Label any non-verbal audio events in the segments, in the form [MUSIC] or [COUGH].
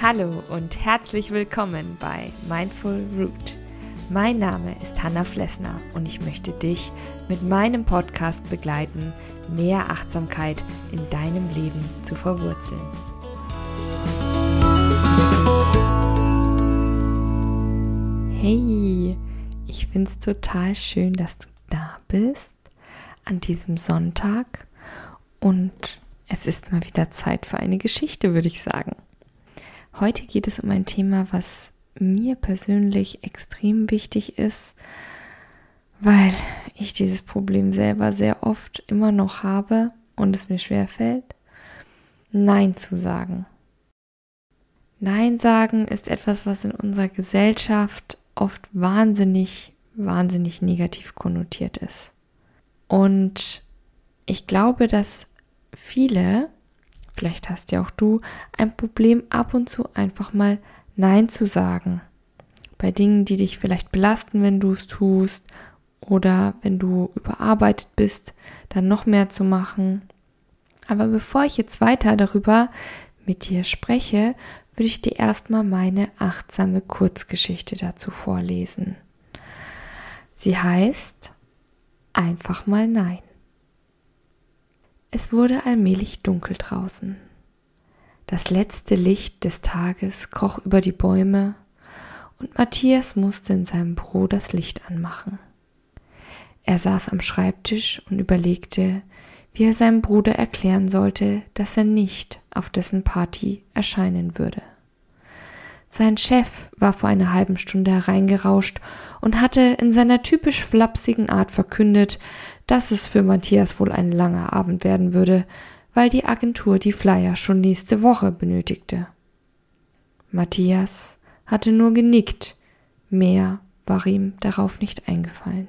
Hallo und herzlich willkommen bei Mindful Root. Mein Name ist Hanna Flessner und ich möchte dich mit meinem Podcast begleiten, mehr Achtsamkeit in deinem Leben zu verwurzeln. Hey, ich finde es total schön, dass du da bist an diesem Sonntag und es ist mal wieder Zeit für eine Geschichte, würde ich sagen. Heute geht es um ein Thema, was mir persönlich extrem wichtig ist, weil ich dieses Problem selber sehr oft immer noch habe und es mir schwer fällt, Nein zu sagen. Nein sagen ist etwas, was in unserer Gesellschaft oft wahnsinnig, wahnsinnig negativ konnotiert ist. Und ich glaube, dass viele, vielleicht hast ja auch du, ein Problem ab und zu einfach mal Nein zu sagen. Bei Dingen, die dich vielleicht belasten, wenn du es tust, oder wenn du überarbeitet bist, dann noch mehr zu machen. Aber bevor ich jetzt weiter darüber mit dir spreche, würde ich dir erstmal meine achtsame Kurzgeschichte dazu vorlesen. Sie heißt Einfach mal Nein. Es wurde allmählich dunkel draußen. Das letzte Licht des Tages kroch über die Bäume und Matthias musste in seinem Büro das Licht anmachen. Er saß am Schreibtisch und überlegte, wie er seinem Bruder erklären sollte, dass er nicht auf dessen Party erscheinen würde. Sein Chef war vor einer halben Stunde hereingerauscht und hatte in seiner typisch flapsigen Art verkündet, dass es für Matthias wohl ein langer Abend werden würde, weil die Agentur die Flyer schon nächste Woche benötigte. Matthias hatte nur genickt, mehr war ihm darauf nicht eingefallen.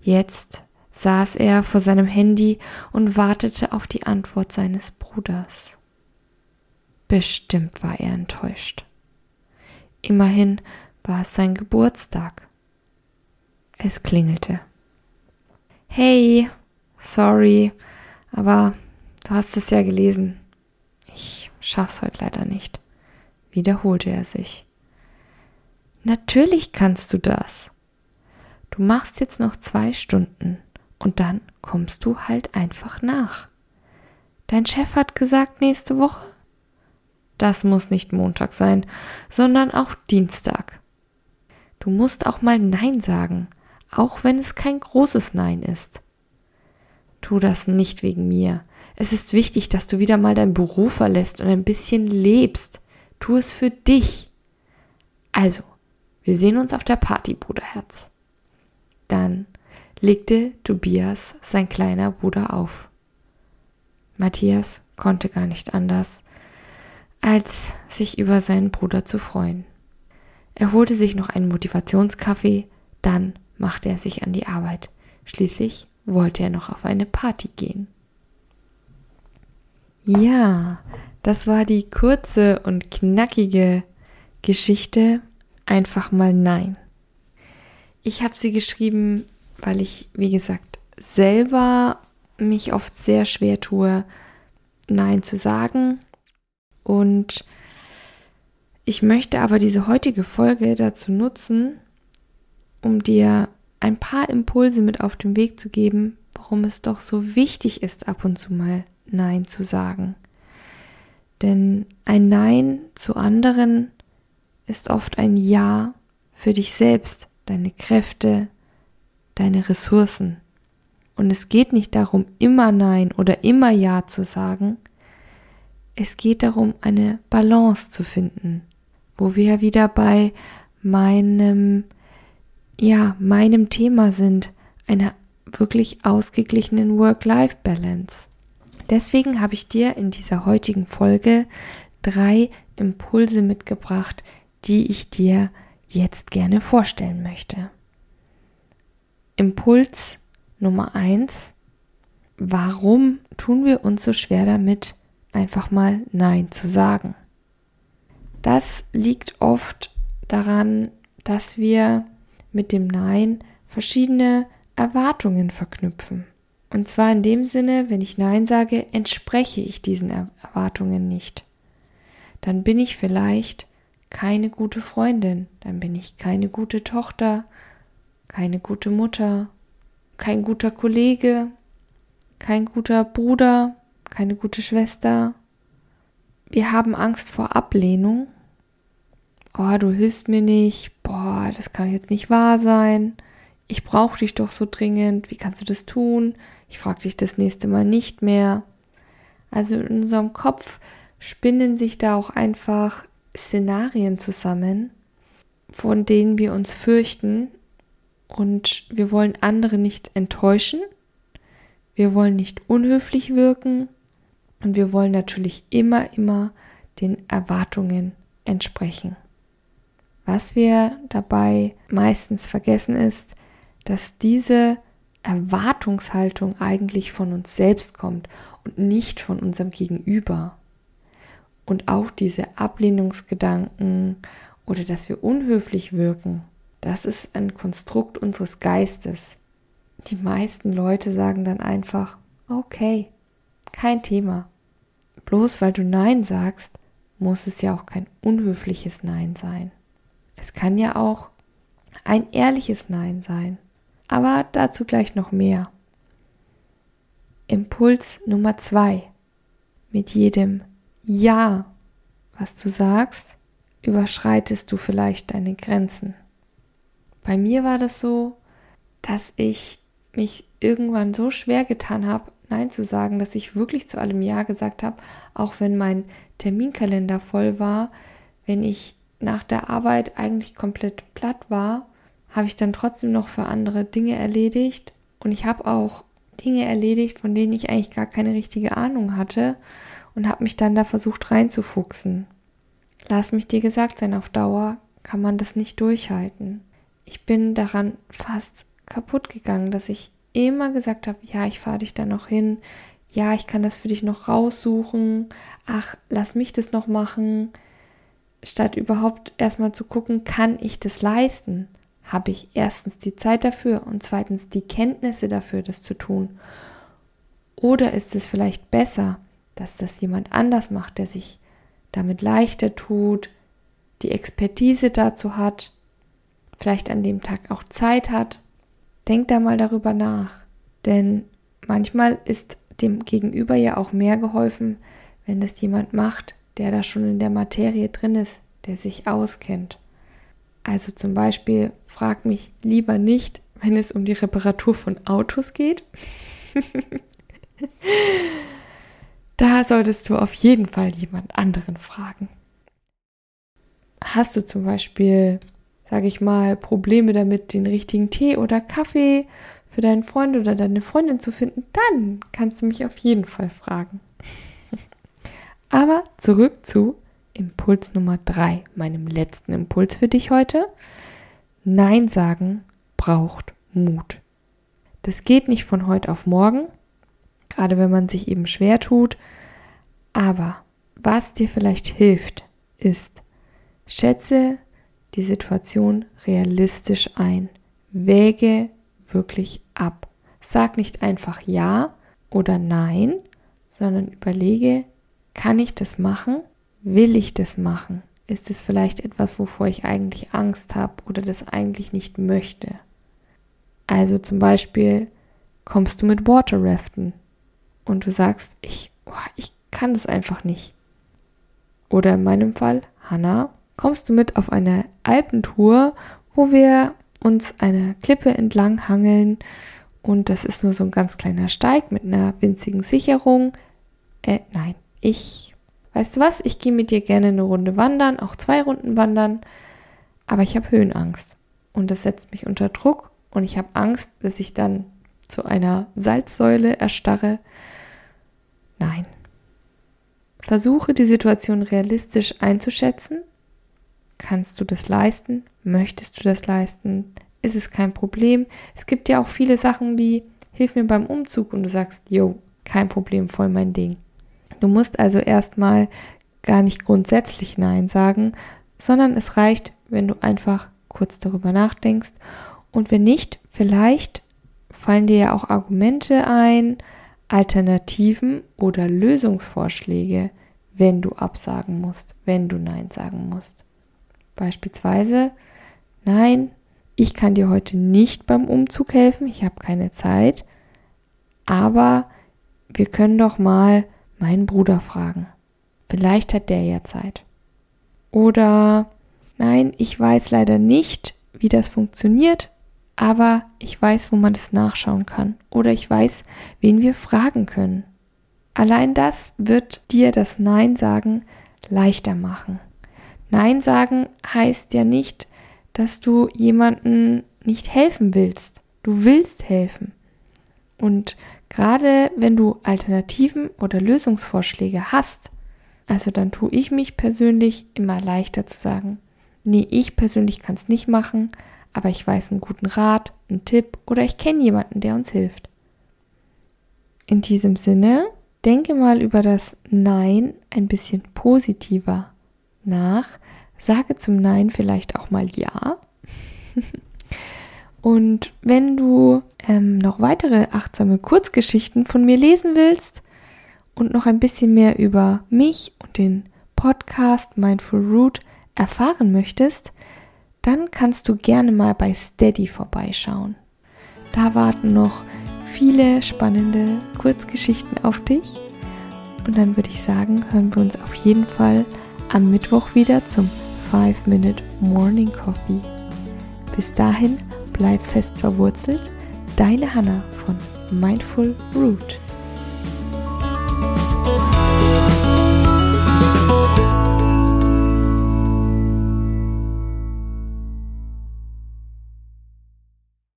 Jetzt saß er vor seinem Handy und wartete auf die Antwort seines Bruders. Bestimmt war er enttäuscht. Immerhin war es sein Geburtstag. Es klingelte. Hey, sorry, aber du hast es ja gelesen. Ich schaff's heute leider nicht, wiederholte er sich. Natürlich kannst du das. Du machst jetzt noch zwei Stunden und dann kommst du halt einfach nach. Dein Chef hat gesagt nächste Woche. Das muss nicht Montag sein, sondern auch Dienstag. Du musst auch mal Nein sagen, auch wenn es kein großes Nein ist. Tu das nicht wegen mir. Es ist wichtig, dass du wieder mal dein Büro verlässt und ein bisschen lebst. Tu es für dich. Also, wir sehen uns auf der Party, Bruderherz. Dann legte Tobias sein kleiner Bruder auf. Matthias konnte gar nicht anders, als sich über seinen Bruder zu freuen. Er holte sich noch einen Motivationskaffee, dann machte er sich an die Arbeit. Schließlich wollte er noch auf eine Party gehen. Ja, das war die kurze und knackige Geschichte Einfach mal Nein. Ich habe sie geschrieben, weil ich, wie gesagt, selber mich oft sehr schwer tue, Nein zu sagen und ich möchte aber diese heutige Folge dazu nutzen, um dir ein paar Impulse mit auf den Weg zu geben, warum es doch so wichtig ist, ab und zu mal Nein zu sagen. Denn ein Nein zu anderen ist oft ein Ja für dich selbst, deine Kräfte, deine Ressourcen. Und es geht nicht darum, immer Nein oder immer Ja zu sagen, es geht darum, eine Balance zu finden, wo wir wieder bei meinem, ja, meinem Thema sind, einer wirklich ausgeglichenen Work-Life-Balance. Deswegen habe ich dir in dieser heutigen Folge drei Impulse mitgebracht, die ich dir jetzt gerne vorstellen möchte. Impuls Nummer eins: Warum tun wir uns so schwer damit, einfach mal Nein zu sagen. Das liegt oft daran, dass wir mit dem Nein verschiedene Erwartungen verknüpfen. Und zwar in dem Sinne, wenn ich Nein sage, entspreche ich diesen Erwartungen nicht. Dann bin ich vielleicht keine gute Freundin, dann bin ich keine gute Tochter, keine gute Mutter, kein guter Kollege, kein guter Bruder, keine gute Schwester. Wir haben Angst vor Ablehnung. Oh, du hilfst mir nicht. Boah, das kann jetzt nicht wahr sein. Ich brauche dich doch so dringend. Wie kannst du das tun? Ich frage dich das nächste Mal nicht mehr. Also in unserem Kopf spinnen sich da auch einfach Szenarien zusammen, von denen wir uns fürchten und wir wollen andere nicht enttäuschen, wir wollen nicht unhöflich wirken und wir wollen natürlich immer, immer den Erwartungen entsprechen. Was wir dabei meistens vergessen ist, dass diese Erwartungshaltung eigentlich von uns selbst kommt und nicht von unserem Gegenüber. Und auch diese Ablehnungsgedanken oder dass wir unhöflich wirken, das ist ein Konstrukt unseres Geistes. Die meisten Leute sagen dann einfach, okay, kein Thema. Bloß weil du Nein sagst, muss es ja auch kein unhöfliches Nein sein. Es kann ja auch ein ehrliches Nein sein. Aber dazu gleich noch mehr. Impuls Nummer zwei. Mit jedem Ja, was du sagst, überschreitest du vielleicht deine Grenzen. Bei mir war das so, dass ich mich irgendwann so schwer getan habe, Nein zu sagen, dass ich wirklich zu allem Ja gesagt habe, auch wenn mein Terminkalender voll war, wenn ich nach der Arbeit eigentlich komplett platt war, habe ich dann trotzdem noch für andere Dinge erledigt und ich habe auch Dinge erledigt, von denen ich eigentlich gar keine richtige Ahnung hatte und habe mich dann da versucht reinzufuchsen. Lass mich dir gesagt sein, auf Dauer kann man das nicht durchhalten ich bin daran fast kaputt gegangen, dass ich immer gesagt habe, ja, ich fahre dich da noch hin, ja, ich kann das für dich noch raussuchen, ach, lass mich das noch machen, statt überhaupt erstmal zu gucken, kann ich das leisten? Habe ich erstens die Zeit dafür und zweitens die Kenntnisse dafür, das zu tun? Oder ist es vielleicht besser, dass das jemand anders macht, der sich damit leichter tut, die Expertise dazu hat vielleicht an dem Tag auch Zeit hat, denk da mal darüber nach. Denn manchmal ist dem Gegenüber ja auch mehr geholfen, wenn das jemand macht, der da schon in der Materie drin ist, der sich auskennt. Also zum Beispiel frag mich lieber nicht, wenn es um die Reparatur von Autos geht. [LAUGHS] da solltest du auf jeden Fall jemand anderen fragen. Hast du zum Beispiel sage ich mal, Probleme damit, den richtigen Tee oder Kaffee für deinen Freund oder deine Freundin zu finden, dann kannst du mich auf jeden Fall fragen. [LAUGHS] Aber zurück zu Impuls Nummer drei, meinem letzten Impuls für dich heute. Nein sagen braucht Mut. Das geht nicht von heute auf morgen, gerade wenn man sich eben schwer tut. Aber was dir vielleicht hilft, ist, schätze die Situation realistisch ein. Wäge wirklich ab. Sag nicht einfach ja oder nein, sondern überlege, kann ich das machen? Will ich das machen? Ist es vielleicht etwas, wovor ich eigentlich Angst habe oder das eigentlich nicht möchte? Also zum Beispiel kommst du mit Water Raften und du sagst, ich, oh, ich kann das einfach nicht. Oder in meinem Fall, Hannah, kommst du mit auf eine Alpentour, wo wir uns eine Klippe entlang hangeln und das ist nur so ein ganz kleiner Steig mit einer winzigen Sicherung. Äh, nein, ich, weißt du was, ich gehe mit dir gerne eine Runde wandern, auch zwei Runden wandern, aber ich habe Höhenangst und das setzt mich unter Druck und ich habe Angst, dass ich dann zu einer Salzsäule erstarre. Nein. Versuche die Situation realistisch einzuschätzen Kannst du das leisten? Möchtest du das leisten? Ist es kein Problem? Es gibt ja auch viele Sachen wie, hilf mir beim Umzug und du sagst, yo, kein Problem, voll mein Ding. Du musst also erstmal gar nicht grundsätzlich Nein sagen, sondern es reicht, wenn du einfach kurz darüber nachdenkst und wenn nicht, vielleicht fallen dir ja auch Argumente ein, Alternativen oder Lösungsvorschläge, wenn du absagen musst, wenn du Nein sagen musst. Beispielsweise, nein, ich kann dir heute nicht beim Umzug helfen, ich habe keine Zeit, aber wir können doch mal meinen Bruder fragen. Vielleicht hat der ja Zeit. Oder nein, ich weiß leider nicht, wie das funktioniert, aber ich weiß, wo man das nachschauen kann. Oder ich weiß, wen wir fragen können. Allein das wird dir das Nein sagen leichter machen. Nein sagen heißt ja nicht, dass du jemanden nicht helfen willst. Du willst helfen. Und gerade wenn du Alternativen oder Lösungsvorschläge hast, also dann tue ich mich persönlich immer leichter zu sagen, nee, ich persönlich kann es nicht machen, aber ich weiß einen guten Rat, einen Tipp oder ich kenne jemanden, der uns hilft. In diesem Sinne, denke mal über das Nein ein bisschen positiver nach. Sage zum Nein vielleicht auch mal Ja. [LAUGHS] Und wenn du ähm, noch weitere achtsame Kurzgeschichten von mir lesen willst und noch ein bisschen mehr über mich und den Podcast Mindful Root erfahren möchtest, dann kannst du gerne mal bei Steady vorbeischauen. Da warten noch viele spannende Kurzgeschichten auf dich. Und dann würde ich sagen, hören wir uns auf jeden Fall am Mittwoch wieder zum 5-Minute Morning Coffee. Bis dahin bleib fest verwurzelt. Deine Hanna von Mindful Root.